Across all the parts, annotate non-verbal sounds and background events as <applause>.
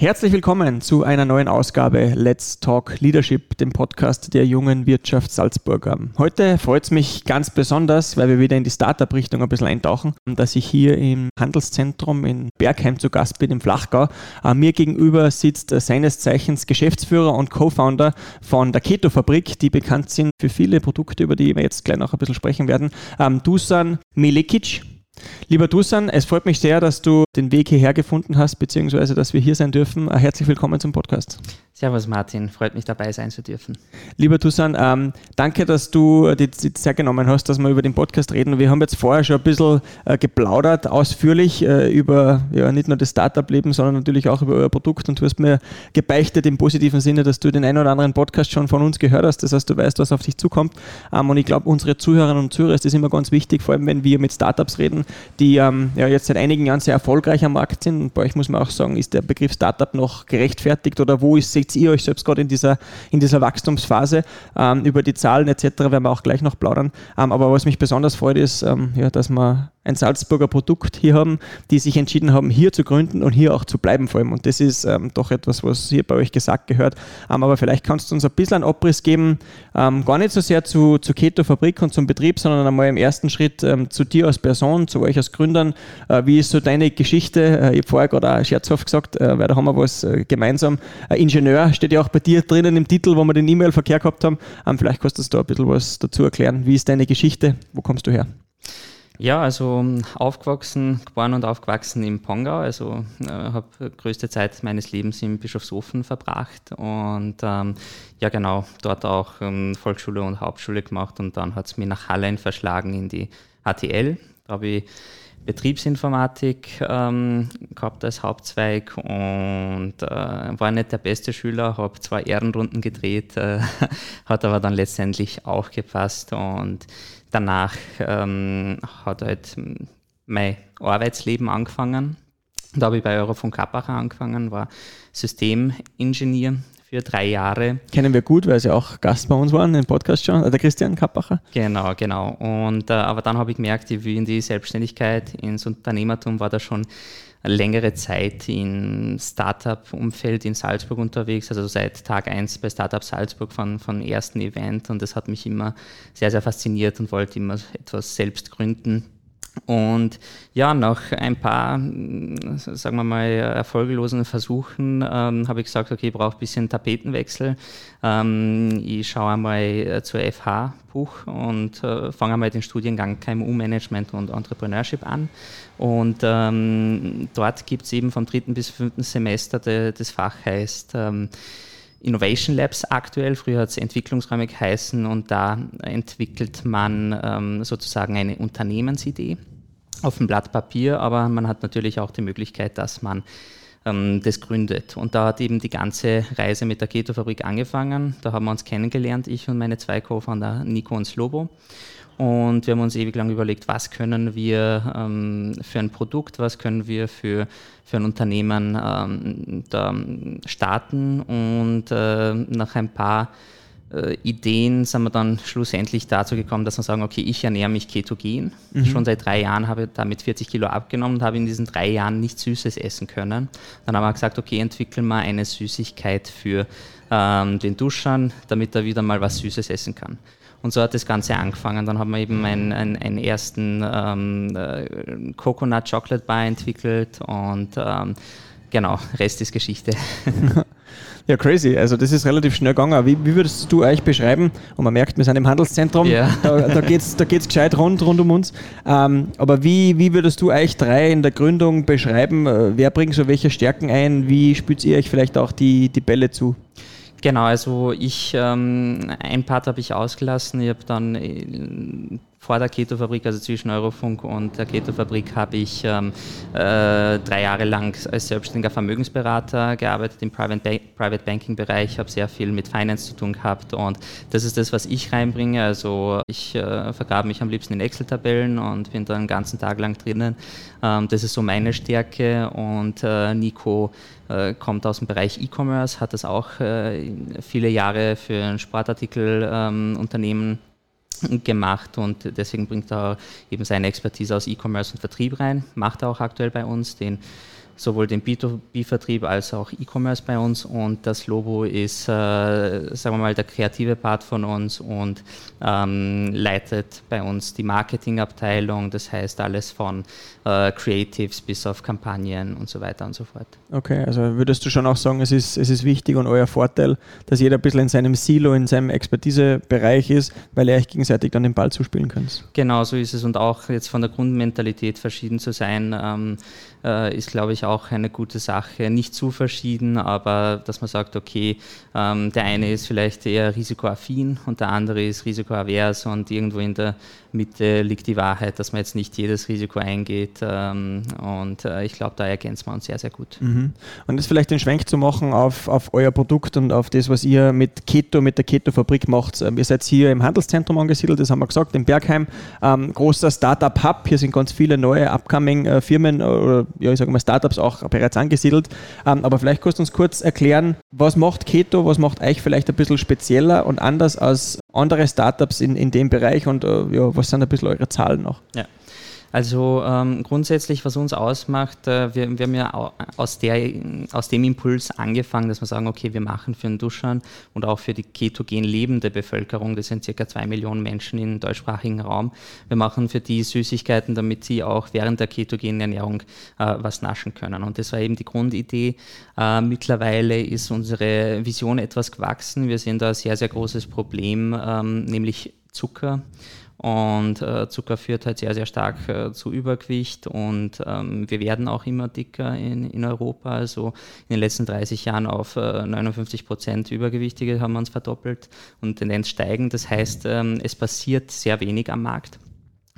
Herzlich willkommen zu einer neuen Ausgabe Let's Talk Leadership, dem Podcast der jungen Wirtschaft Salzburg. Heute freut es mich ganz besonders, weil wir wieder in die Startup-Richtung ein bisschen eintauchen, dass ich hier im Handelszentrum in Bergheim zu Gast bin, im Flachgau. Äh, mir gegenüber sitzt seines Zeichens Geschäftsführer und Co-Founder von der Keto-Fabrik, die bekannt sind für viele Produkte, über die wir jetzt gleich noch ein bisschen sprechen werden. Ähm, Dusan Milikic. Lieber Dusan, es freut mich sehr, dass du den Weg hierher gefunden hast, beziehungsweise dass wir hier sein dürfen. Äh, herzlich willkommen zum Podcast. Servus Martin, freut mich dabei sein zu dürfen. Lieber Dusan, ähm, danke, dass du die Zeit genommen hast, dass wir über den Podcast reden. Wir haben jetzt vorher schon ein bisschen äh, geplaudert, ausführlich äh, über ja, nicht nur das Startup-Leben, sondern natürlich auch über euer Produkt und du hast mir gebeichtet im positiven Sinne, dass du den einen oder anderen Podcast schon von uns gehört hast. Das heißt, du weißt, was auf dich zukommt. Ähm, und ich glaube, unsere Zuhörerinnen und Zuhörer ist das immer ganz wichtig, vor allem wenn wir mit Startups reden, die ähm, ja, jetzt seit einigen Jahren sehr erfolgreich am Markt sind. Und bei euch muss man auch sagen, ist der Begriff Startup noch gerechtfertigt oder wo ist seht ihr euch selbst gerade in dieser, in dieser Wachstumsphase? Ähm, über die Zahlen etc. werden wir auch gleich noch plaudern. Ähm, aber was mich besonders freut, ist, ähm, ja, dass wir ein Salzburger Produkt hier haben, die sich entschieden haben, hier zu gründen und hier auch zu bleiben vor allem. Und das ist ähm, doch etwas, was hier bei euch gesagt gehört. Ähm, aber vielleicht kannst du uns ein bisschen einen Abriss geben, ähm, gar nicht so sehr zu, zu Keto Fabrik und zum Betrieb, sondern einmal im ersten Schritt ähm, zu dir als Person, zu euch als Gründern. Äh, wie ist so deine Geschichte? Äh, ich habe vorher gerade auch scherzhaft gesagt, äh, weil da haben wir was äh, gemeinsam. Ingenieur steht ja auch bei dir drinnen im Titel, wo wir den E-Mail-Verkehr gehabt haben. Ähm, vielleicht kannst du da ein bisschen was dazu erklären. Wie ist deine Geschichte? Wo kommst du her? Ja, also aufgewachsen, geboren und aufgewachsen im Pongau. Also äh, habe größte Zeit meines Lebens in Bischofshofen verbracht und ähm, ja genau, dort auch ähm, Volksschule und Hauptschule gemacht und dann hat es mich nach Hallein verschlagen in die HTL. Da habe ich Betriebsinformatik ähm, gehabt als Hauptzweig und äh, war nicht der beste Schüler, habe zwei Ehrenrunden gedreht, äh, <laughs> hat aber dann letztendlich auch gepasst und danach ähm, hat halt mein Arbeitsleben angefangen. Da habe ich bei Eurofunk Kappacher angefangen, war Systemingenieur für drei Jahre. Kennen wir gut, weil sie auch Gast bei uns waren im Podcast schon, der Christian Kappacher. Genau, genau. Und, äh, aber dann habe ich gemerkt, ich will in die Selbstständigkeit, ins Unternehmertum, war da schon längere Zeit im Startup-Umfeld in Salzburg unterwegs, also seit Tag 1 bei Startup Salzburg von, von ersten Event und das hat mich immer sehr, sehr fasziniert und wollte immer etwas selbst gründen. Und ja, nach ein paar, sagen wir mal, erfolglosen Versuchen ähm, habe ich gesagt, okay, ich brauche ein bisschen Tapetenwechsel. Ähm, ich schaue einmal äh, zur FH Buch und äh, fange einmal den Studiengang KMU-Management und Entrepreneurship an. Und ähm, dort gibt es eben vom dritten bis fünften Semester, de, das Fach heißt ähm, Innovation Labs aktuell, früher hat es Entwicklungsräume geheißen und da entwickelt man ähm, sozusagen eine Unternehmensidee auf dem Blatt Papier, aber man hat natürlich auch die Möglichkeit, dass man ähm, das gründet. Und da hat eben die ganze Reise mit der Keto-Fabrik angefangen. Da haben wir uns kennengelernt, ich und meine zwei Co-Founder Nico und Slobo. Und wir haben uns ewig lang überlegt, was können wir ähm, für ein Produkt, was können wir für, für ein Unternehmen ähm, da starten. Und äh, nach ein paar äh, Ideen sind wir dann schlussendlich dazu gekommen, dass wir sagen, okay, ich ernähre mich ketogen. Mhm. Schon seit drei Jahren habe ich damit 40 Kilo abgenommen und habe in diesen drei Jahren nichts Süßes essen können. Dann haben wir gesagt, okay, entwickeln wir eine Süßigkeit für ähm, den Duschern, damit er wieder mal was Süßes essen kann. Und so hat das Ganze angefangen. Dann haben wir eben einen, einen, einen ersten ähm, äh, Coconut Chocolate Bar entwickelt und ähm, genau, Rest ist Geschichte. <laughs> Ja, crazy. Also das ist relativ schnell gegangen. Wie, wie würdest du euch beschreiben? Und man merkt, wir sind im Handelszentrum. Yeah. <laughs> Da, da geht es da geht's gescheit rund, rund um uns. Ähm, aber wie, wie würdest du euch drei in der Gründung beschreiben? Äh, wer bringt so welche Stärken ein? Wie spürt ihr euch vielleicht auch die, die Bälle zu? Genau, also ich, ähm, ein Part habe ich ausgelassen. Ich habe dann äh, vor der Keto-Fabrik, also zwischen Eurofunk und der Keto-Fabrik, habe ich ähm, äh, drei Jahre lang als selbstständiger Vermögensberater gearbeitet im Private, ba Private Banking-Bereich, habe sehr viel mit Finance zu tun gehabt und das ist das, was ich reinbringe. Also ich äh, vergrabe mich am liebsten in Excel-Tabellen und bin da den ganzen Tag lang drinnen. Ähm, das ist so meine Stärke und äh, Nico äh, kommt aus dem Bereich E-Commerce, hat das auch äh, viele Jahre für ein Sportartikelunternehmen ähm, gemacht und deswegen bringt er eben seine Expertise aus E-Commerce und Vertrieb rein, macht er auch aktuell bei uns, den sowohl den B2B-Vertrieb als auch E-Commerce bei uns und das Lobo ist, äh, sagen wir mal, der kreative Part von uns und ähm, leitet bei uns die Marketingabteilung, das heißt alles von äh, Creatives bis auf Kampagnen und so weiter und so fort. Okay, also würdest du schon auch sagen, es ist, es ist wichtig und euer Vorteil, dass jeder ein bisschen in seinem Silo, in seinem Expertisebereich ist, weil ihr euch gegenseitig dann den Ball zuspielen könnt. Genau, so ist es und auch jetzt von der Grundmentalität verschieden zu sein, ähm, äh, ist glaube ich auch eine gute Sache. Nicht zu verschieden, aber dass man sagt, okay, ähm, der eine ist vielleicht eher risikoaffin und der andere ist risikoavers und irgendwo in der Mitte liegt die Wahrheit, dass man jetzt nicht jedes Risiko eingeht ähm, und äh, ich glaube, da ergänzen wir uns sehr, sehr gut. Mhm. Und jetzt vielleicht den Schwenk zu machen auf, auf euer Produkt und auf das, was ihr mit Keto, mit der Keto-Fabrik macht. Ähm, ihr seid hier im Handelszentrum angesiedelt, das haben wir gesagt, in Bergheim. Ähm, großer Startup-Hub, hier sind ganz viele neue Upcoming-Firmen äh, oder ja, ich sage mal Startups auch bereits angesiedelt. Ähm, aber vielleicht kannst du uns kurz erklären, was macht Keto, was macht euch vielleicht ein bisschen spezieller und anders als andere Startups in, in dem Bereich und äh, ja, was sind ein bisschen eure Zahlen noch? Ja. Also ähm, grundsätzlich, was uns ausmacht, äh, wir, wir, haben ja aus, der, aus dem Impuls angefangen, dass wir sagen, okay, wir machen für den Duschern und auch für die ketogen lebende Bevölkerung, das sind circa zwei Millionen Menschen im deutschsprachigen Raum, wir machen für die Süßigkeiten, damit sie auch während der ketogenen Ernährung äh, was naschen können. Und das war eben die Grundidee. Äh, mittlerweile ist unsere Vision etwas gewachsen. Wir sehen da ein sehr, sehr großes Problem, ähm, nämlich Zucker. Und äh, Zucker führt halt sehr, sehr stark äh, zu Übergewicht und ähm, wir werden auch immer dicker in, in Europa. Also in den letzten 30 Jahren auf äh, 59 Prozent Übergewichtige haben wir uns verdoppelt und Tendenz steigen. Das heißt, ähm, es passiert sehr wenig am Markt.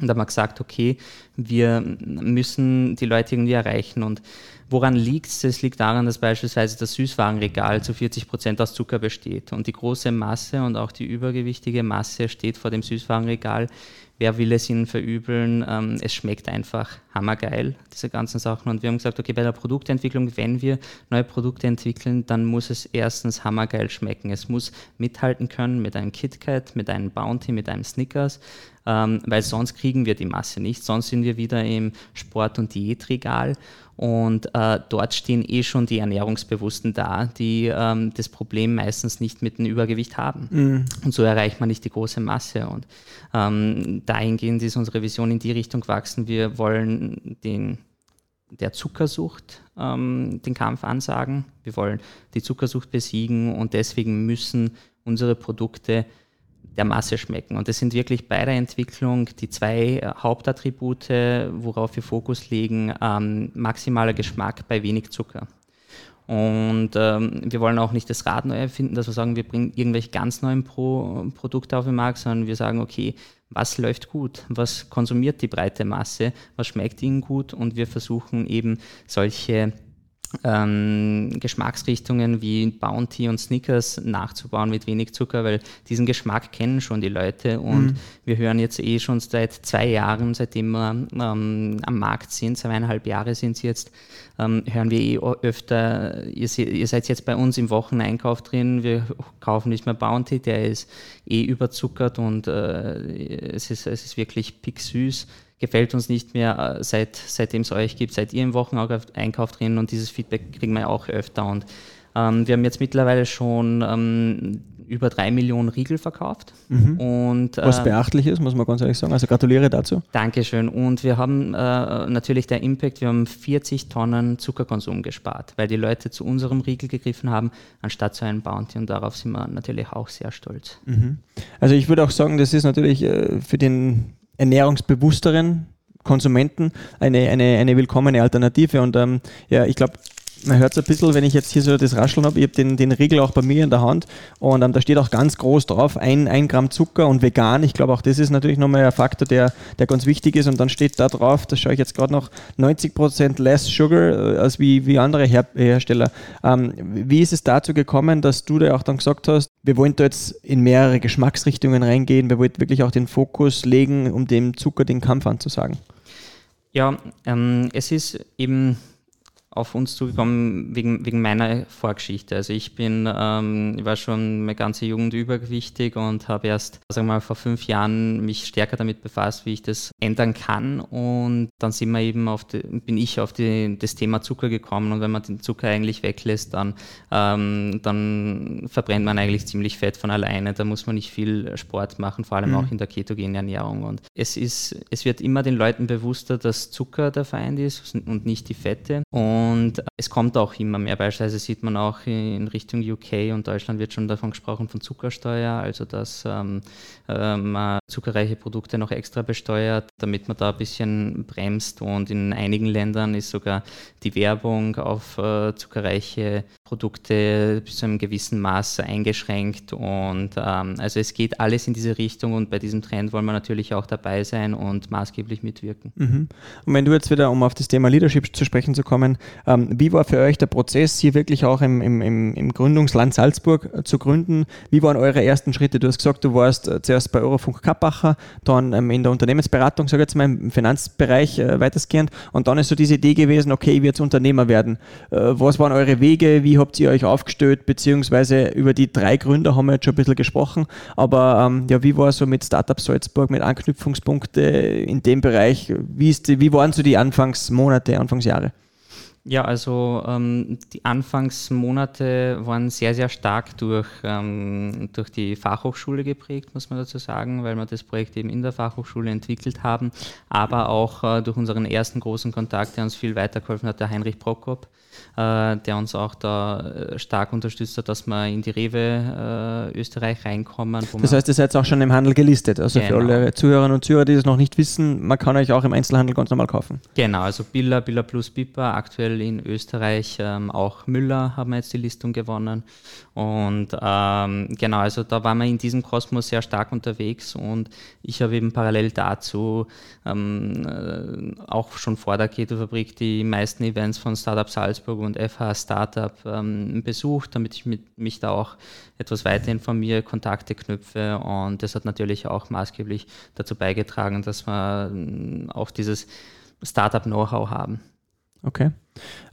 Und da haben wir gesagt, okay, wir müssen die Leute irgendwie erreichen. Und woran liegt es? Es liegt daran, dass beispielsweise das Süßwarenregal zu 40 Prozent aus Zucker besteht. Und die große Masse und auch die übergewichtige Masse steht vor dem Süßwarenregal wer will es ihnen verübeln? Ähm, es schmeckt einfach hammergeil, diese ganzen Sachen. Und wir haben gesagt, okay, bei der Produktentwicklung, wenn wir neue Produkte entwickeln, dann muss es erstens hammergeil schmecken. Es muss mithalten können mit einem KitKat, mit einem Bounty, mit einem Snickers, ähm, weil sonst kriegen wir die Masse nicht. Sonst sind wir wieder im Sport- und Diätregal und äh, dort stehen eh schon die Ernährungsbewussten da, die ähm, das Problem meistens nicht mit dem Übergewicht haben. Mhm. Und so erreicht man nicht die große Masse. Und ähm, dahingehend ist unsere Vision in die Richtung gewachsen. Wir wollen den, der Zuckersucht ähm, den Kampf ansagen. Wir wollen die Zuckersucht besiegen und deswegen müssen unsere Produkte der Masse schmecken. Und das sind wirklich bei der Entwicklung die zwei äh, Hauptattribute, worauf wir Fokus legen. Ähm, maximaler Geschmack bei wenig Zucker. Und ähm, wir wollen auch nicht das Rad neu erfinden, dass wir sagen, wir bringen irgendwelche ganz neuen Pro Produkte auf den Markt, sondern wir sagen, okay, was läuft gut, was konsumiert die breite Masse, was schmeckt ihnen gut und wir versuchen eben solche ähm, Geschmacksrichtungen wie Bounty und Snickers nachzubauen mit wenig Zucker, weil diesen Geschmack kennen schon die Leute und mhm. wir hören jetzt eh schon seit zwei Jahren, seitdem wir ähm, am Markt sind, zweieinhalb Jahre sind sie jetzt, ähm, hören wir eh öfter, ihr, ihr, seid jetzt bei uns im Wocheneinkauf drin, wir kaufen nicht mehr Bounty, der ist eh überzuckert und äh, es, ist, es ist wirklich picksüß gefällt uns nicht mehr, äh, seit, seitdem es euch gibt, seid ihr im Wocheneinkauf drin und dieses Feedback kriegen wir auch öfter. Und ähm, wir haben jetzt mittlerweile schon ähm, über drei Millionen Riegel verkauft. Mhm. Und, äh, Was beachtlich ist, muss man ganz ehrlich sagen. Also gratuliere dazu. Dankeschön. Und wir haben äh, natürlich der Impact, wir haben 40 Tonnen Zuckerkonsum gespart, weil die Leute zu unserem Riegel gegriffen haben, anstatt zu einem Bounty. Und darauf sind wir natürlich auch sehr stolz. Mhm. Also ich würde auch sagen, das ist natürlich äh, für den ernährungsbewussteren Konsumenten eine, eine, eine willkommene Alternative. Und ähm, ja, ich glaube, man hört es ein bisschen, wenn ich jetzt hier so das Rascheln habe. Ich habe den, den Riegel auch bei mir in der Hand und ähm, da steht auch ganz groß drauf, ein, ein Gramm Zucker und vegan. Ich glaube, auch das ist natürlich nochmal ein Faktor, der, der ganz wichtig ist. Und dann steht da drauf, das schaue ich jetzt gerade noch, 90% less sugar äh, als wie, wie andere Her Hersteller. Ähm, wie ist es dazu gekommen, dass du da auch dann gesagt hast, wir wollen da jetzt in mehrere Geschmacksrichtungen reingehen, wir wollen wirklich auch den Fokus legen, um dem Zucker den Kampf anzusagen? Ja, ähm, es ist eben auf uns zugekommen wegen, wegen meiner Vorgeschichte. Also ich bin, ähm, ich war schon meine ganze Jugend übergewichtig und habe erst, sagen wir mal, vor fünf Jahren mich stärker damit befasst, wie ich das ändern kann. Und dann sind wir eben auf die, bin ich auf die, das Thema Zucker gekommen. Und wenn man den Zucker eigentlich weglässt, dann, ähm, dann verbrennt man eigentlich ziemlich Fett von alleine. Da muss man nicht viel Sport machen, vor allem mhm. auch in der ketogenen Ernährung. Und es ist, es wird immer den Leuten bewusster, dass Zucker der Feind ist und nicht die Fette. Und und es kommt auch immer mehr. Beispielsweise sieht man auch in Richtung UK und Deutschland wird schon davon gesprochen von Zuckersteuer, also dass ähm, ähm, zuckerreiche Produkte noch extra besteuert, damit man da ein bisschen bremst. Und in einigen Ländern ist sogar die Werbung auf äh, zuckerreiche Produkte bis zu einem gewissen Maß eingeschränkt. Und ähm, also es geht alles in diese Richtung und bei diesem Trend wollen wir natürlich auch dabei sein und maßgeblich mitwirken. Mhm. Und wenn du jetzt wieder, um auf das Thema Leadership zu sprechen zu kommen, wie war für euch der Prozess, hier wirklich auch im, im, im Gründungsland Salzburg äh, zu gründen? Wie waren eure ersten Schritte? Du hast gesagt, du warst äh, zuerst bei Eurofunk Kappacher, dann ähm, in der Unternehmensberatung, sage ich jetzt mal, im Finanzbereich äh, weitestgehend und dann ist so diese Idee gewesen, okay, ich will jetzt Unternehmer werden. Was waren eure Wege? Wie habt ihr euch aufgestellt? Beziehungsweise über die drei Gründer haben wir jetzt schon ein bisschen gesprochen, aber ähm, ja, wie war so mit Startup Salzburg, mit Anknüpfungspunkte in dem Bereich? Wie, ist die, wie waren so die Anfangsmonate, Anfangsjahre? Ja, also ähm, die Anfangsmonate waren sehr, sehr stark durch, ähm, durch die Fachhochschule geprägt, muss man dazu sagen, weil wir das Projekt eben in der Fachhochschule entwickelt haben, aber auch äh, durch unseren ersten großen Kontakt, der uns viel weitergeholfen hat, der Heinrich Prokop, äh, der uns auch da äh, stark unterstützt hat, dass wir in die Rewe äh, Österreich reinkommen. das heißt, ihr seid auch schon im Handel gelistet. Also genau. für alle Zuhörerinnen und Zuhörer, die das noch nicht wissen, man kann euch auch im Einzelhandel ganz normal kaufen. Genau, also Billa, Billa Plus Pipa, aktuell in Österreich, ähm, auch Müller haben wir jetzt die Listung gewonnen. Und ähm, genau, also da waren wir in diesem Kosmos sehr stark unterwegs und ich habe eben parallel dazu ähm, äh, auch schon vor der Keto-Fabrik die meisten Events von Startup Salzburg und FH Startup ähm, besucht, damit ich mit, mich da auch etwas weiter informiere, Kontakte knüpfe und das hat natürlich auch maßgeblich dazu beigetragen, dass wir ähm, auch dieses Startup-Know-how haben. Okay.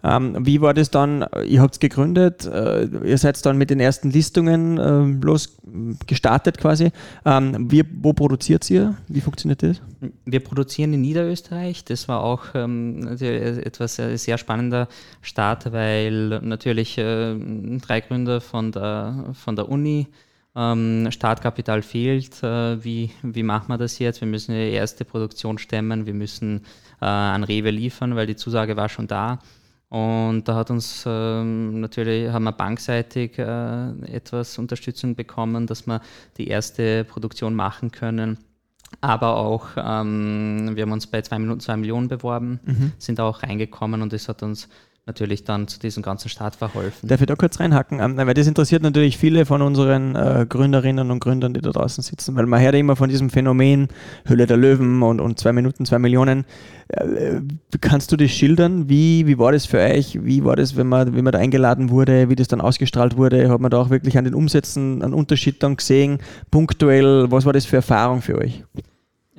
Ähm, wie war das dann? Ihr habt es gegründet, äh, ihr seid dann mit den ersten Listungen äh, los gestartet quasi. Ähm, wie, wo produziert ihr? Wie funktioniert das? Wir produzieren in Niederösterreich. Das war auch ähm, etwas äh, sehr spannender Start, weil natürlich äh, drei Gründer von der, von der Uni ähm, Startkapital fehlt. Äh, wie, wie machen wir das jetzt? Wir müssen die erste Produktion stemmen, wir müssen äh, an Rewe liefern, weil die Zusage war schon da. Und da hat uns ähm, natürlich, haben wir bankseitig äh, etwas Unterstützung bekommen, dass wir die erste Produktion machen können. Aber auch, ähm, wir haben uns bei 2 Minuten 2 Millionen beworben, mhm. sind auch reingekommen und das hat uns natürlich dann zu diesem ganzen Start verholfen. Darf ich da kurz reinhacken? Ähm, weil das interessiert natürlich viele von unseren äh, Gründerinnen und Gründern, die da draußen sitzen, weil man hört immer von diesem Phänomen Hülle der Löwen und, und zwei Minuten, zwei Millionen. Äh, kannst du das schildern? Wie, wie war das für euch? Wie war das, wenn man, wenn man da eingeladen wurde, wie das dann ausgestrahlt wurde? Hat man da auch wirklich an den Umsätzen einen Unterschied dann gesehen? Punktuell, was war das für Erfahrung für euch?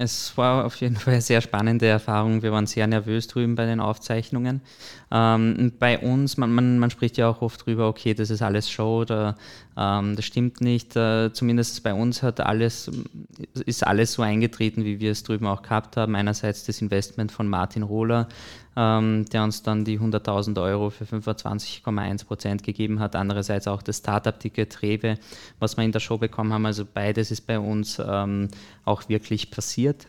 Es war auf jeden <laughs> Fall eine sehr spannende Erfahrung. Wir waren sehr nervös drüben bei den Aufzeichnungen. Ähm, bei uns, man, man, man, spricht ja auch oft drüber, okay, das ist alles Show, oder, ähm, das stimmt nicht. Äh, zumindest bei uns hat alles, ist alles so eingetreten, wie wir es drüben auch gehabt haben. Einerseits das Investment von Martin Rohler, ähm, der uns dann die 100.000 Euro für 25,1 Prozent gegeben hat. Andererseits auch das Startup-Ticket Rewe, was wir in der Show bekommen haben. Also beides ist bei uns ähm, auch wirklich passiert.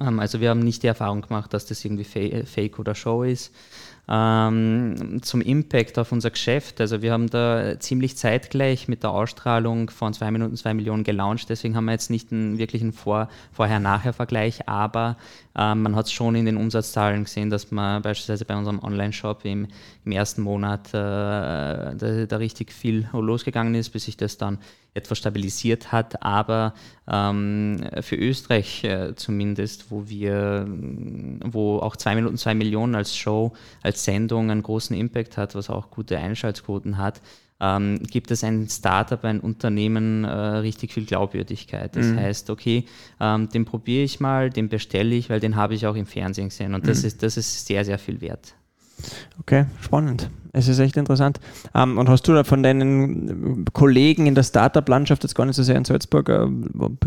Ähm, also wir haben nicht die Erfahrung gemacht, dass das irgendwie Fake oder Show ist. Ähm, zum Impact auf unser Geschäft. Also wir haben da ziemlich zeitgleich mit der Ausstrahlung von 2 Minuten 2 Millionen gelauncht. Deswegen haben wir jetzt nicht einen wirklichen Vor Vorher-Nachher-Vergleich, aber äh, man hat es schon in den Umsatzzahlen gesehen, dass man beispielsweise bei unserem Online-Shop im, im, ersten Monat äh, da, da, richtig viel losgegangen ist, bis sich das dann etwas stabilisiert hat. Aber ähm, für Österreich äh, zumindest, wo wir, wo auch 2 Minuten 2 Millionen als Show, als Sendung einen großen Impact hat, was auch gute Einschaltquoten hat, ähm, gibt es ein Startup, ein Unternehmen äh, richtig viel Glaubwürdigkeit. Das mhm. heißt, okay, ähm, den probiere ich mal, den bestelle ich, weil den habe ich auch im Fernsehen gesehen und das, mhm. ist, das ist sehr, sehr viel wert. Okay, spannend. Es ist echt interessant. Ähm, und hast du da von deinen Kollegen in der Startup-Landschaft jetzt gar nicht so sehr in Salzburg äh,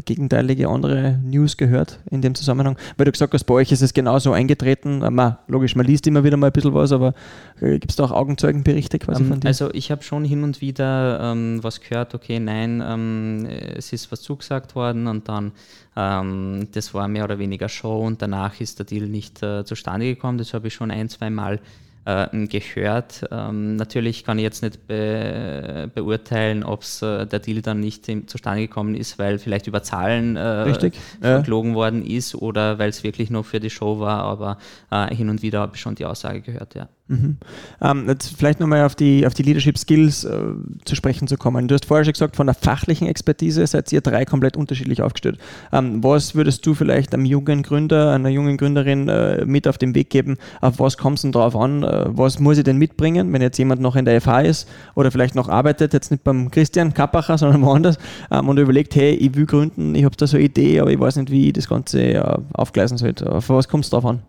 gegenteilige andere News gehört in dem Zusammenhang? Weil du gesagt hast, bei euch ist es genauso eingetreten. Äh, man, logisch, man liest immer wieder mal ein bisschen was, aber äh, gibt es da auch Augenzeugenberichte quasi ähm, von dir? Also ich habe schon hin und wieder ähm, was gehört, okay, nein, ähm, es ist was zugesagt worden und dann ähm, das war mehr oder weniger Show und danach ist der Deal nicht äh, zustande gekommen. Das habe ich schon ein, zwei Mal äh, gehört. Ähm, natürlich kann ich jetzt nicht be beurteilen, ob äh, der Deal dann nicht im, zustande gekommen ist, weil vielleicht über Zahlen äh, verklogen ja. worden ist oder weil es wirklich nur für die Show war, aber äh, hin und wieder habe ich schon die Aussage gehört, ja. Mhm. Ähm, jetzt vielleicht nochmal auf die, auf die Leadership Skills äh, zu sprechen zu kommen. Du hast vorher schon gesagt, von der fachlichen Expertise seid ihr drei komplett unterschiedlich aufgestellt. Ähm, was würdest du vielleicht einem jungen Gründer, einer jungen Gründerin äh, mit auf den Weg geben? Auf was kommt es denn drauf an? Äh, was muss ich denn mitbringen, wenn jetzt jemand noch in der FH ist oder vielleicht noch arbeitet, jetzt nicht beim Christian Kappacher, <laughs> sondern woanders ähm, und überlegt, hey, ich will gründen, ich habe da so eine Idee, aber ich weiß nicht, wie ich das Ganze äh, aufgleisen sollte. Auf was kommt es drauf an?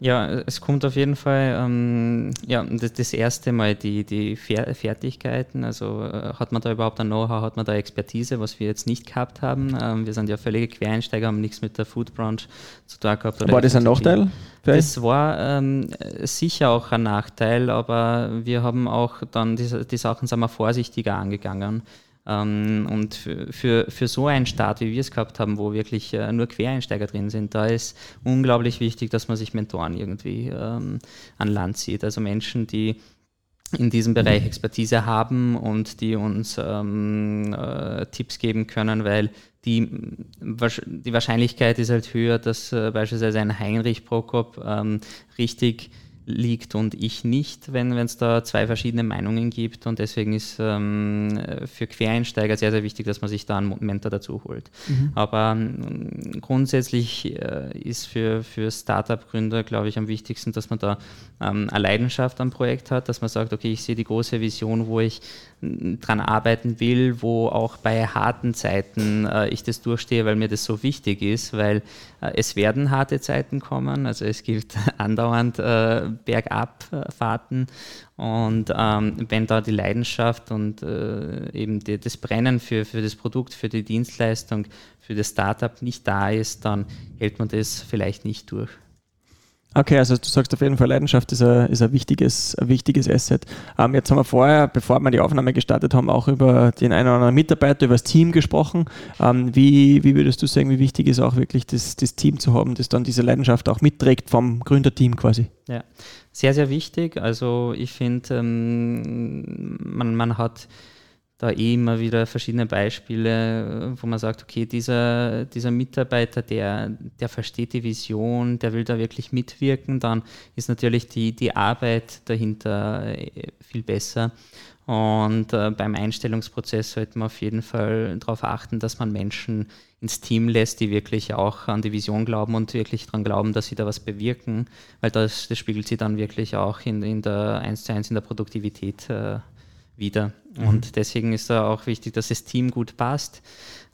Ja, es kommt auf jeden Fall, ähm, ja, das, das, erste Mal die, die Fertigkeiten, also äh, hat man da überhaupt ein Know-how, hat man da Expertise, was wir jetzt nicht gehabt haben. Ähm, wir sind ja völlige Quereinsteiger, haben nichts mit der Food-Branche zu tun gehabt. war das ein Nachteil? Das war ähm, sicher auch ein Nachteil, aber wir haben auch dann die, die Sachen, sind wir vorsichtiger angegangen. Ähm, und für, für, so einen Start, wie wir es gehabt haben, wo wirklich äh, nur Quereinsteiger drin sind, da ist unglaublich wichtig, dass man sich Mentoren irgendwie ähm, an Land zieht. Also Menschen, die in diesem Bereich Expertise haben und die uns ähm, äh, Tipps geben können, weil die, die Wahrscheinlichkeit ist halt höher, dass äh, beispielsweise ein Heinrich Prokop ähm, richtig liegt und ich nicht, wenn es da zwei verschiedene Meinungen gibt. Und deswegen ist ähm, für Quereinsteiger sehr, sehr wichtig, dass man sich da einen Mentor dazu holt. Mhm. Aber ähm, grundsätzlich äh, ist für, für Startup-Gründer, glaube ich, am wichtigsten, dass man da ähm, eine Leidenschaft am Projekt hat, dass man sagt, okay, ich sehe die große Vision, wo ich dran arbeiten will, wo auch bei harten Zeiten äh, ich das durchstehe, weil mir das so wichtig ist, weil äh, es werden harte Zeiten kommen. Also es gibt <laughs> andauernd äh, Bergabfahrten und ähm, wenn da die Leidenschaft und äh, eben die, das Brennen für, für das Produkt, für die Dienstleistung, für das Startup nicht da ist, dann hält man das vielleicht nicht durch. Okay, also du sagst auf jeden Fall, Leidenschaft ist ein, ist ein, wichtiges, ein wichtiges Asset. Ähm, jetzt haben wir vorher, bevor wir die Aufnahme gestartet haben, auch über den einen oder anderen Mitarbeiter, über das Team gesprochen. Ähm, wie, wie würdest du sagen, wie wichtig ist auch wirklich das, das Team zu haben, das dann diese Leidenschaft auch mitträgt vom Gründerteam quasi? Ja, sehr, sehr wichtig. Also ich finde, ähm, man, man hat da eh immer wieder verschiedene Beispiele, wo man sagt, okay, dieser, dieser Mitarbeiter, der, der versteht die Vision, der will da wirklich mitwirken, dann ist natürlich die, die Arbeit dahinter äh, viel besser. Und äh, beim Einstellungsprozess sollte man auf jeden Fall darauf achten, dass man Menschen ins Team lässt, die wirklich auch an die Vision glauben und wirklich daran glauben, dass sie da was bewirken, weil das, das spiegelt sich dann wirklich auch in, in der 1 zu 1 in der Produktivität äh, wieder. Mhm. Und deswegen ist da auch wichtig, dass das Team gut passt.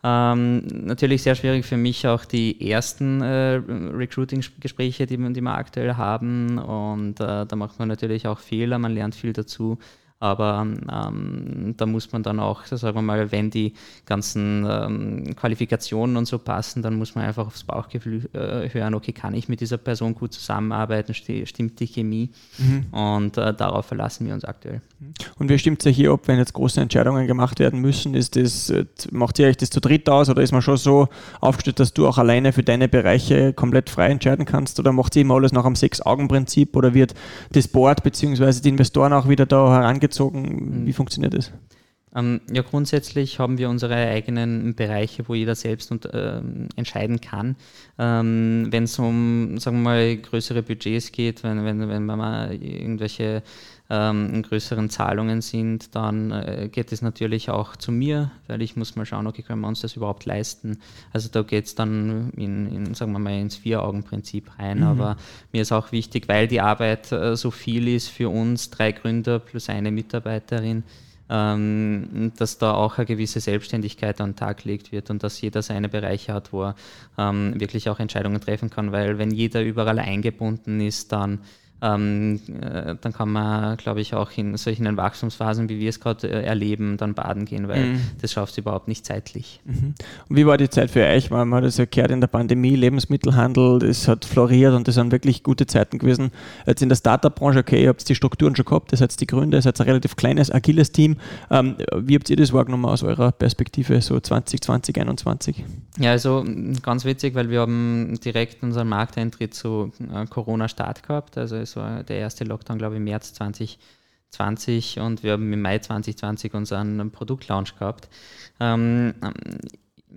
Ähm, natürlich sehr schwierig für mich auch die ersten äh, Recruiting-Gespräche, die, die wir aktuell haben. Und äh, da macht man natürlich auch Fehler, man lernt viel dazu. Aber ähm, da muss man dann auch, sagen wir mal, wenn die ganzen ähm, Qualifikationen und so passen, dann muss man einfach aufs Bauchgefühl äh, hören, okay, kann ich mit dieser Person gut zusammenarbeiten, stimmt die Chemie? Mhm. Und äh, darauf verlassen wir uns aktuell. Und wie stimmt es ja hier ab, wenn jetzt große Entscheidungen gemacht werden müssen? Ist das, äh, macht ihr euch das zu dritt aus oder ist man schon so aufgestellt, dass du auch alleine für deine Bereiche komplett frei entscheiden kannst? Oder macht ihr immer alles nach einem Sechs-Augen-Prinzip oder wird das Board bzw. die Investoren auch wieder da herangezogen? Bezogen? Wie hm. funktioniert das? Ähm, ja, grundsätzlich haben wir unsere eigenen Bereiche, wo jeder selbst und, äh, entscheiden kann. Ähm, wenn es um, sagen wir mal, größere Budgets geht, wenn, wenn, wenn man mal irgendwelche ähm, größeren Zahlungen sind, dann äh, geht es natürlich auch zu mir, weil ich muss mal schauen, okay, können wir uns das überhaupt leisten? Also da geht es dann in, in, sagen wir mal, ins Vier-Augen-Prinzip rein. Mhm. Aber mir ist auch wichtig, weil die Arbeit äh, so viel ist für uns, drei Gründer plus eine Mitarbeiterin, ähm, dass da auch eine gewisse Selbstständigkeit an den Tag gelegt wird und dass jeder seine Bereiche hat, wo er ähm, wirklich auch Entscheidungen treffen kann, weil wenn jeder überall eingebunden ist, dann ähm, äh, dann kann man, glaube ich, auch in solchen Wachstumsphasen, wie wir es gerade äh, erleben, dann baden gehen, weil mhm. das schaffst du überhaupt nicht zeitlich. Mhm. Und wie war die Zeit für euch? Man hat es ja gehört in der Pandemie, Lebensmittelhandel, das hat floriert und das sind wirklich gute Zeiten gewesen. Jetzt in der Startup-Branche, okay, ihr habt die Strukturen schon gehabt, ihr seid die Gründer, ihr seid ein relativ kleines, agiles Team. Ähm, wie habt ihr das wahrgenommen aus eurer Perspektive, so 2020, 2021? Ja, also ganz witzig, weil wir haben direkt unseren Markteintritt zu äh, Corona-Start gehabt. Also es war der erste Lockdown, glaube ich, im März 2020 und wir haben im Mai 2020 unseren Produktlaunch gehabt. Ähm,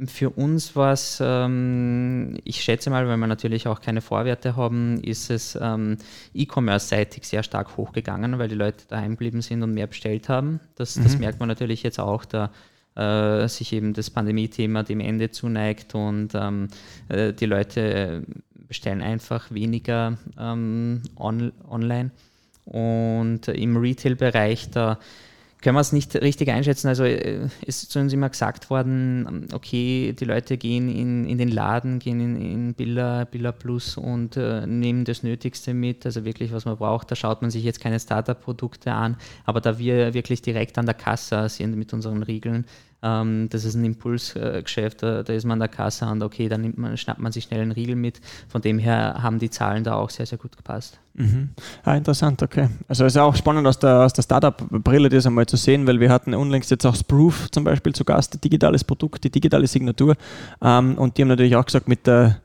für uns war es, ähm, ich schätze mal, weil wir natürlich auch keine Vorwerte haben, ist es ähm, E-Commerce-seitig sehr stark hochgegangen, weil die Leute daheim geblieben sind und mehr bestellt haben. Das, mhm. das merkt man natürlich jetzt auch, da äh, sich eben das Pandemie-Thema dem Ende zuneigt und ähm, äh, die Leute bestellen einfach weniger ähm, on, online. Und im Retail-Bereich, da können wir es nicht richtig einschätzen. Also äh, ist zu uns immer gesagt worden, okay, die Leute gehen in, in den Laden, gehen in, in Billa, Billa Plus und äh, nehmen das Nötigste mit, also wirklich, was man braucht. Da schaut man sich jetzt keine Startup-Produkte an, aber da wir wirklich direkt an der Kasse sind mit unseren Riegeln, ähm, das ist ein Impulsgeschäft, da, da, ist man an der Kasse und okay, dann man, schnappt man sich schnell einen Riegel mit. Von dem her haben die Zahlen da auch sehr, sehr gut gepasst. Mhm. Ah, interessant, okay. Also es ist auch spannend aus der, aus der Startup-Brille das einmal zu sehen, weil wir hatten unlängst jetzt auch Sproof zum Beispiel zu Gast, digitales Produkt, die digitale Signatur. Ähm, und die haben natürlich auch gesagt, mit der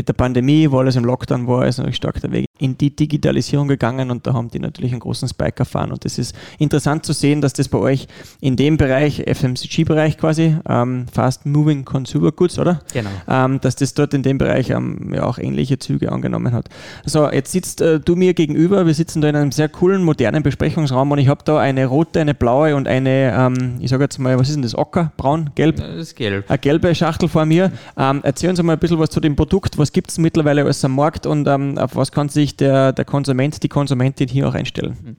mit der Pandemie, wo alles im Lockdown war, ist natürlich stark der Weg in die Digitalisierung gegangen und da haben die natürlich einen großen Spike erfahren. Und das ist interessant zu sehen, dass das bei euch in dem Bereich, FMCG-Bereich quasi, ähm, Fast Moving Consumer Goods, oder? Genau. Ähm, dass das dort in dem Bereich ähm, ja auch ähnliche Züge angenommen hat. So, jetzt sitzt äh, du mir gegenüber. Wir sitzen da in einem sehr coolen, modernen Besprechungsraum und ich habe da eine rote, eine blaue und eine, ähm, ich sage jetzt mal, was ist denn das? Ocker? Braun? Gelb? Das ist gelb. Eine gelbe Schachtel vor mir. Ähm, erzähl uns mal ein bisschen was zu dem Produkt. Was gibt es mittlerweile alles am Markt und ähm, auf was kann sich der, der Konsument, die Konsumentin hier auch einstellen? Mhm.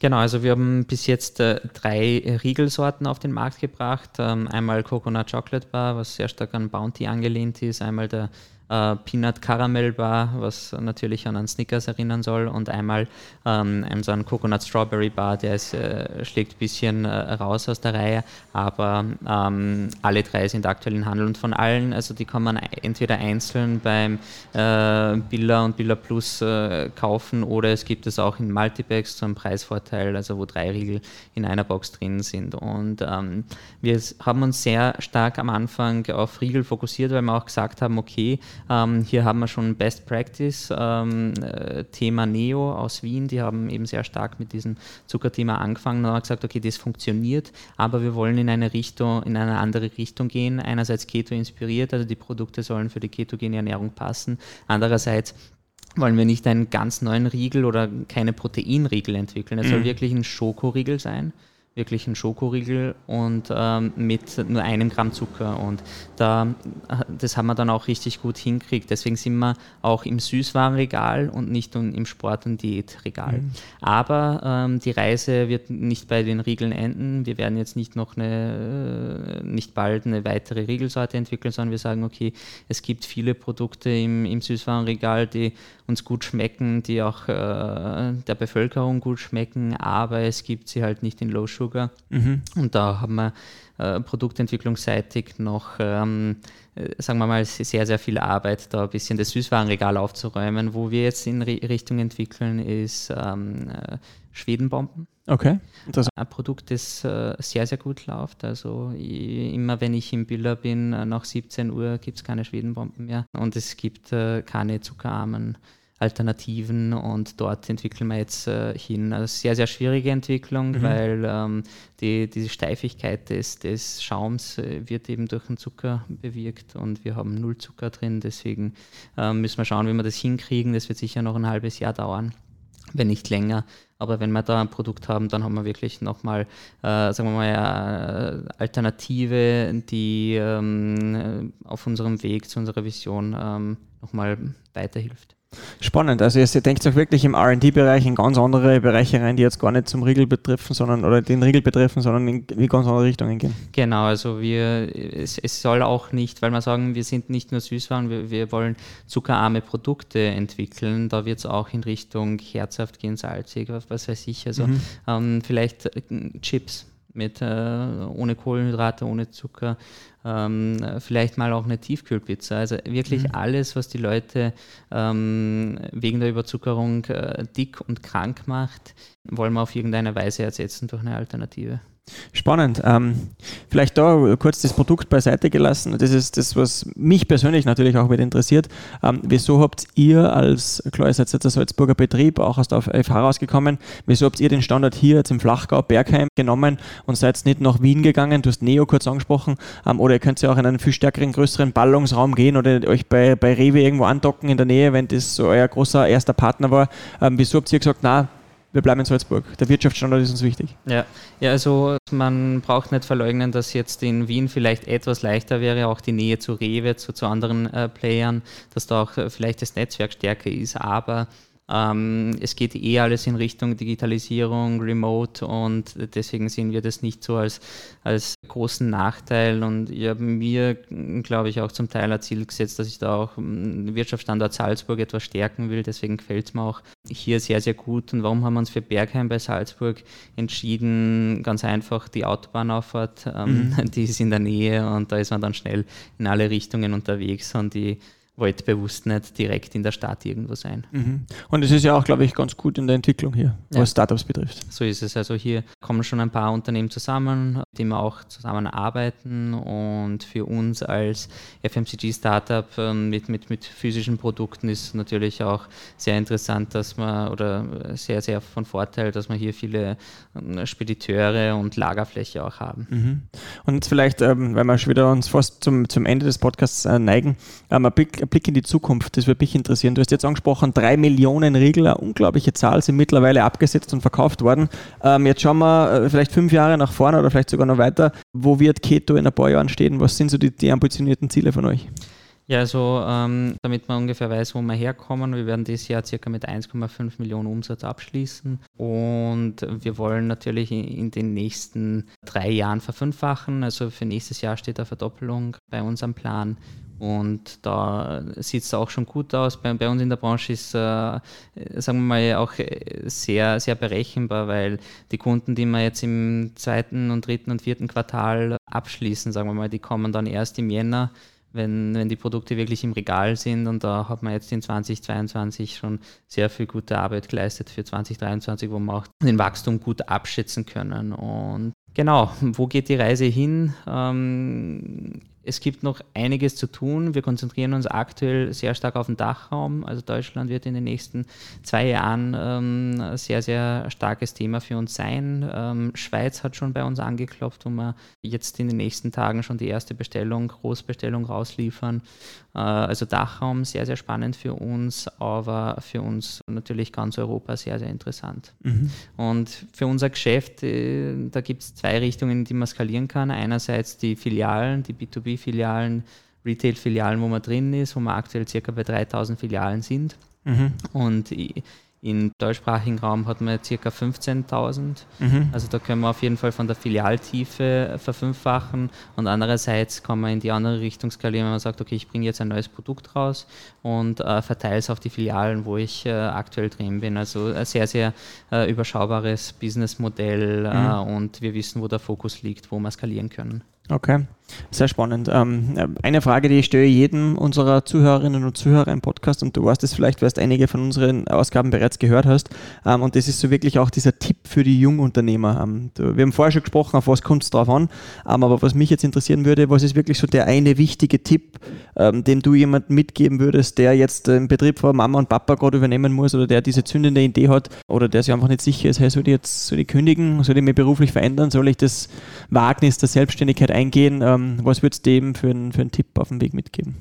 Genau, also wir haben bis jetzt äh, drei Riegelsorten auf den Markt gebracht. Ähm, einmal Coconut Chocolate Bar, was sehr stark an Bounty angelehnt ist. Einmal der äh, Peanut Caramel Bar, was natürlich an einen Snickers erinnern soll, und einmal ähm, so ein Coconut Strawberry Bar, der ist, äh, schlägt ein bisschen äh, raus aus der Reihe, aber ähm, alle drei sind aktuell in Handel. Und von allen, also die kann man entweder einzeln beim äh, Billa und Billa Plus äh, kaufen oder es gibt es auch in Multibags zu einem Preisvorteil, also wo drei Riegel in einer Box drin sind. Und ähm, wir haben uns sehr stark am Anfang auf Riegel fokussiert, weil wir auch gesagt haben, okay, ähm, hier haben wir schon Best Practice, ähm, äh, Thema Neo aus Wien, die haben eben sehr stark mit diesem Zuckerthema angefangen und haben gesagt, okay, das funktioniert, aber wir wollen in eine Richtung, in eine andere Richtung gehen. Einerseits Keto inspiriert, also die Produkte sollen für die ketogene Ernährung passen. Andererseits wollen wir nicht einen ganz neuen Riegel oder keine Proteinriegel entwickeln. Es mhm. soll wirklich ein Schokoriegel sein wirklich ein Schokoriegel und ähm, mit nur einem Gramm Zucker. Und da, das haben wir dann auch richtig gut hinkriegt. Deswegen sind wir auch im Süßwarenregal und nicht im Sport- und Diätregal. Mhm. Aber ähm, die Reise wird nicht bei den Riegeln enden. Wir werden jetzt nicht noch eine, äh, nicht bald eine weitere Riegelsorte entwickeln, sondern wir sagen, okay, es gibt viele Produkte im, im Süßwarenregal, die uns gut schmecken, die auch äh, der Bevölkerung gut schmecken, aber es gibt sie halt nicht in Low Sugar. Mhm. Und da haben wir äh, produktentwicklungsseitig noch, ähm, äh, sagen wir mal, sehr, sehr viel Arbeit, da ein bisschen das Süßwarenregal aufzuräumen. Wo wir jetzt in Richtung entwickeln, ist ähm, äh, Schwedenbomben. Okay. Das ein Produkt, das äh, sehr, sehr gut läuft. Also ich, immer wenn ich im Biller bin, äh, nach 17 Uhr gibt es keine Schwedenbomben mehr und es gibt äh, keine zuckerarmen Alternativen und dort entwickeln wir jetzt äh, hin. Also sehr, sehr schwierige Entwicklung, mhm. weil ähm, die, diese Steifigkeit des, des Schaums äh, wird eben durch den Zucker bewirkt und wir haben null Zucker drin, deswegen äh, müssen wir schauen, wie wir das hinkriegen. Das wird sicher noch ein halbes Jahr dauern, wenn nicht länger. Aber wenn wir da ein Produkt haben, dann haben wir wirklich nochmal, äh, sagen wir mal, eine Alternative, die ähm, auf unserem Weg zu unserer Vision ähm, nochmal weiterhilft. Spannend. Also ihr denkt auch wirklich im RD-Bereich in ganz andere Bereiche rein, die jetzt gar nicht zum Riegel betreffen, sondern oder den Riegel betreffen, sondern in, in ganz andere Richtungen gehen. Genau, also wir es, es, soll auch nicht, weil wir sagen, wir sind nicht nur Süßwaren, wir, wir wollen zuckerarme Produkte entwickeln. Da wird es auch in Richtung herzhaft gehen, salzig, was weiß ich. Also mhm. ähm, vielleicht äh, Chips mit äh, ohne Kohlenhydrate, ohne Zucker, ähm, vielleicht mal auch eine Tiefkühlpizza. Also wirklich mhm. alles, was die Leute ähm, wegen der Überzuckerung äh, dick und krank macht, wollen wir auf irgendeine Weise ersetzen durch eine Alternative. Spannend. Ähm, vielleicht da kurz das Produkt beiseite gelassen. Das ist das, was mich persönlich natürlich auch mit interessiert. Ähm, wieso habt ihr als, klar, ihr seid jetzt ein Salzburger Betrieb, auch aus der FH rausgekommen, wieso habt ihr den Standort hier jetzt im Flachgau Bergheim genommen und seid nicht nach Wien gegangen? Du hast Neo kurz angesprochen. Ähm, oder ihr könnt ja auch in einen viel stärkeren, größeren Ballungsraum gehen oder euch bei, bei Rewe irgendwo andocken in der Nähe, wenn das so euer großer erster Partner war. Ähm, wieso habt ihr gesagt, na, wir bleiben in Salzburg. Der Wirtschaftsstandort ist uns wichtig. Ja. ja, also man braucht nicht verleugnen, dass jetzt in Wien vielleicht etwas leichter wäre, auch die Nähe zu Rewe, zu, zu anderen äh, Playern, dass da auch äh, vielleicht das Netzwerk stärker ist, aber es geht eh alles in Richtung Digitalisierung, Remote und deswegen sehen wir das nicht so als, als großen Nachteil. Und ich habe mir, glaube ich, auch zum Teil ein Ziel gesetzt, dass ich da auch den Wirtschaftsstandort Salzburg etwas stärken will. Deswegen gefällt es mir auch hier sehr, sehr gut. Und warum haben wir uns für Bergheim bei Salzburg entschieden? Ganz einfach die Autobahnauffahrt, ähm, mhm. <laughs> die ist in der Nähe und da ist man dann schnell in alle Richtungen unterwegs und die wollte bewusst nicht direkt in der Stadt irgendwo sein. Mhm. Und es ist ja auch, glaube ich, ganz gut in der Entwicklung hier, ja. was Startups betrifft. So ist es. Also hier kommen schon ein paar Unternehmen zusammen, die wir auch zusammenarbeiten und für uns als FMCG-Startup ähm, mit, mit, mit physischen Produkten ist natürlich auch sehr interessant, dass man oder sehr, sehr von Vorteil, dass wir hier viele ähm, Spediteure und Lagerfläche auch haben. Mhm. Und jetzt vielleicht, ähm, weil wir schon wieder uns fast zum, zum Ende des Podcasts äh, neigen, ein Blick Blick in die Zukunft, das würde mich interessieren. Du hast jetzt angesprochen, drei Millionen Riegel, eine unglaubliche Zahl, sind mittlerweile abgesetzt und verkauft worden. Ähm, jetzt schauen wir äh, vielleicht fünf Jahre nach vorne oder vielleicht sogar noch weiter. Wo wird Keto in ein paar Jahren stehen? Was sind so die, die ambitionierten Ziele von euch? Ja, also ähm, damit man ungefähr weiß, wo wir herkommen, wir werden dieses Jahr circa mit 1,5 Millionen Umsatz abschließen und wir wollen natürlich in den nächsten drei Jahren verfünffachen. Also für nächstes Jahr steht eine Verdoppelung bei uns am Plan und da sieht es auch schon gut aus. Bei, bei, uns in der Branche ist, äh, sagen wir mal, auch sehr, sehr berechenbar, weil die Kunden, die wir jetzt im zweiten und dritten und vierten Quartal abschließen, sagen wir mal, die kommen dann erst im Jänner, wenn, wenn die Produkte wirklich im Regal sind. Und da hat man jetzt in 2022 schon sehr viel gute Arbeit geleistet für 2023, wo wir auch den Wachstum gut abschätzen können. Und genau, wo geht die Reise hin? Ähm, es gibt noch einiges zu tun. Wir konzentrieren uns aktuell sehr stark auf den Dachraum. Also Deutschland wird in den nächsten zwei Jahren ähm, ein sehr, sehr starkes Thema für uns sein. Ähm, Schweiz hat schon bei uns angeklopft, wo wir jetzt in den nächsten Tagen schon die erste Bestellung, Großbestellung rausliefern. Äh, also Dachraum sehr, sehr spannend für uns, aber für uns natürlich ganz Europa sehr, sehr interessant. Mhm. Und für unser Geschäft, äh, da gibt es zwei Richtungen, in die man skalieren kann. Einerseits die Filialen, die B2B Filialen, Retail-Filialen, wo man drin ist, wo wir aktuell circa bei 3000 Filialen sind. Mhm. Und im deutschsprachigen Raum hat man ca. 15.000. Mhm. Also da können wir auf jeden Fall von der Filialtiefe verfünffachen. Und andererseits kann man in die andere Richtung skalieren, wenn man sagt, okay, ich bringe jetzt ein neues Produkt raus und äh, verteile es auf die Filialen, wo ich äh, aktuell drin bin. Also ein sehr, sehr äh, überschaubares Businessmodell äh, mhm. und wir wissen, wo der Fokus liegt, wo wir skalieren können. Okay. Sehr spannend. Ähm, eine Frage, die ich stelle jedem unserer Zuhörerinnen und Zuhörer im Podcast, und du weißt es vielleicht, weil du einige von unseren Ausgaben bereits gehört hast, ähm, und das ist so wirklich auch dieser Tipp für die Jungunternehmer. Ähm, wir haben vorher schon gesprochen, auf was kommt es drauf an, aber was mich jetzt interessieren würde, was ist wirklich so der eine wichtige Tipp, den du jemandem mitgeben würdest, der jetzt den Betrieb von Mama und Papa gerade übernehmen muss oder der diese zündende Idee hat oder der sich einfach nicht sicher ist, hey, soll ich jetzt soll ich kündigen, soll ich mich beruflich verändern, soll ich das Wagnis der Selbstständigkeit eingehen? Ähm, was würdest du dem für, einen, für einen Tipp auf den Weg mitgeben?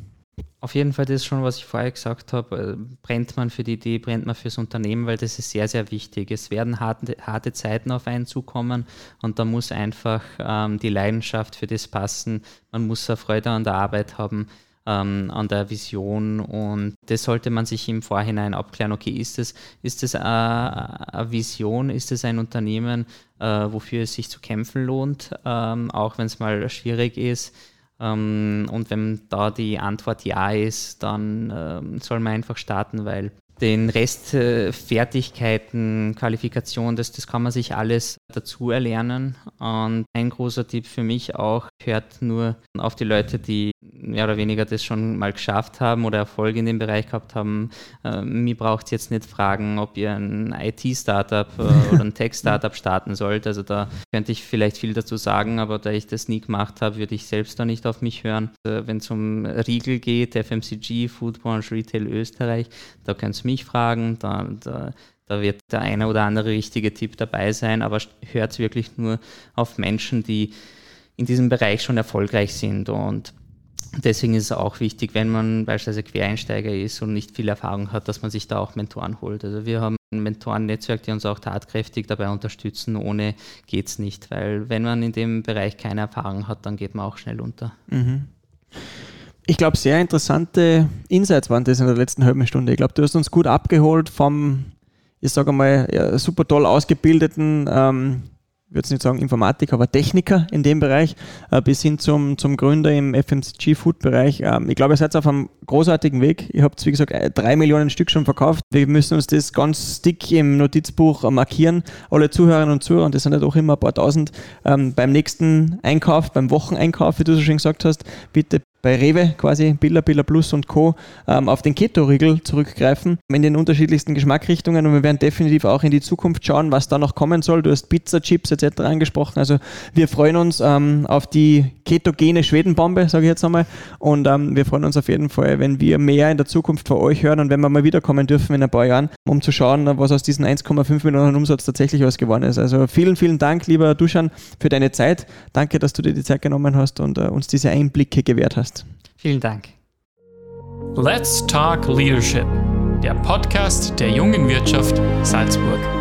Auf jeden Fall das schon, was ich vorher gesagt habe, äh, brennt man für die Idee, brennt man fürs Unternehmen, weil das ist sehr, sehr wichtig. Es werden harte, harte Zeiten auf einen zukommen und da muss einfach ähm, die Leidenschaft für das passen. Man muss eine Freude an der Arbeit haben. Ähm, an der Vision. Und das sollte man sich im Vorhinein abklären, okay, ist es ist es eine Vision, ist es ein Unternehmen, äh, wofür es sich zu kämpfen lohnt, ähm, auch wenn es mal schwierig ist. Ähm, und wenn da die Antwort ja ist, dann ähm, soll man einfach starten, weil den Rest äh, Fertigkeiten, Qualifikation, das, das kann man sich alles dazu erlernen. Und ein großer Tipp für mich auch, hört nur auf die Leute, die mehr oder weniger das schon mal geschafft haben oder Erfolg in dem Bereich gehabt haben. Äh, mir braucht es jetzt nicht fragen, ob ihr ein IT-Startup äh, <laughs> oder ein Tech-Startup starten sollt. Also da könnte ich vielleicht viel dazu sagen, aber da ich das nie gemacht habe, würde ich selbst da nicht auf mich hören. Äh, Wenn es um Riegel geht, FMCG, Foodbranche, Retail Österreich, da könnt ihr mich fragen. Da, da, da wird der eine oder andere richtige Tipp dabei sein, aber hört wirklich nur auf Menschen, die in diesem Bereich schon erfolgreich sind. Und deswegen ist es auch wichtig, wenn man beispielsweise Quereinsteiger ist und nicht viel Erfahrung hat, dass man sich da auch Mentoren holt. Also wir haben ein Mentorennetzwerk, die uns auch tatkräftig dabei unterstützen. Ohne geht es nicht, weil wenn man in dem Bereich keine Erfahrung hat, dann geht man auch schnell unter. Mhm. Ich glaube, sehr interessante Insights waren das in der letzten halben Stunde. Ich glaube, du hast uns gut abgeholt vom, ich sage mal, ja, super toll ausgebildeten ähm, ich würde nicht sagen Informatiker, aber Techniker in dem Bereich, äh, bis hin zum, zum Gründer im FMCG-Food-Bereich. Ähm, ich glaube, ihr seid auf einem großartigen Weg. Ihr habt, wie gesagt, äh, drei Millionen Stück schon verkauft. Wir müssen uns das ganz dick im Notizbuch markieren. Alle Zuhörerinnen und Zuhörer, und das sind ja doch immer ein paar tausend, ähm, beim nächsten Einkauf, beim Wocheneinkauf, wie du so schön gesagt hast, bitte bei Rewe quasi, Billa, Billa Plus und Co. Ähm, auf den Keto-Riegel zurückgreifen in den unterschiedlichsten Geschmackrichtungen und wir werden definitiv auch in die Zukunft schauen, was da noch kommen soll. Du hast Pizza, Chips etc. angesprochen. Also wir freuen uns ähm, auf die ketogene Schwedenbombe, sage ich jetzt einmal. Und ähm, wir freuen uns auf jeden Fall, wenn wir mehr in der Zukunft von euch hören und wenn wir mal wiederkommen dürfen in ein paar Jahren, um zu schauen, was aus diesen 1,5 Millionen Umsatz tatsächlich was geworden ist. Also vielen, vielen Dank, lieber Duschan, für deine Zeit. Danke, dass du dir die Zeit genommen hast und uh, uns diese Einblicke gewährt hast. Vielen Dank. Let's Talk Leadership, der Podcast der jungen Wirtschaft Salzburg.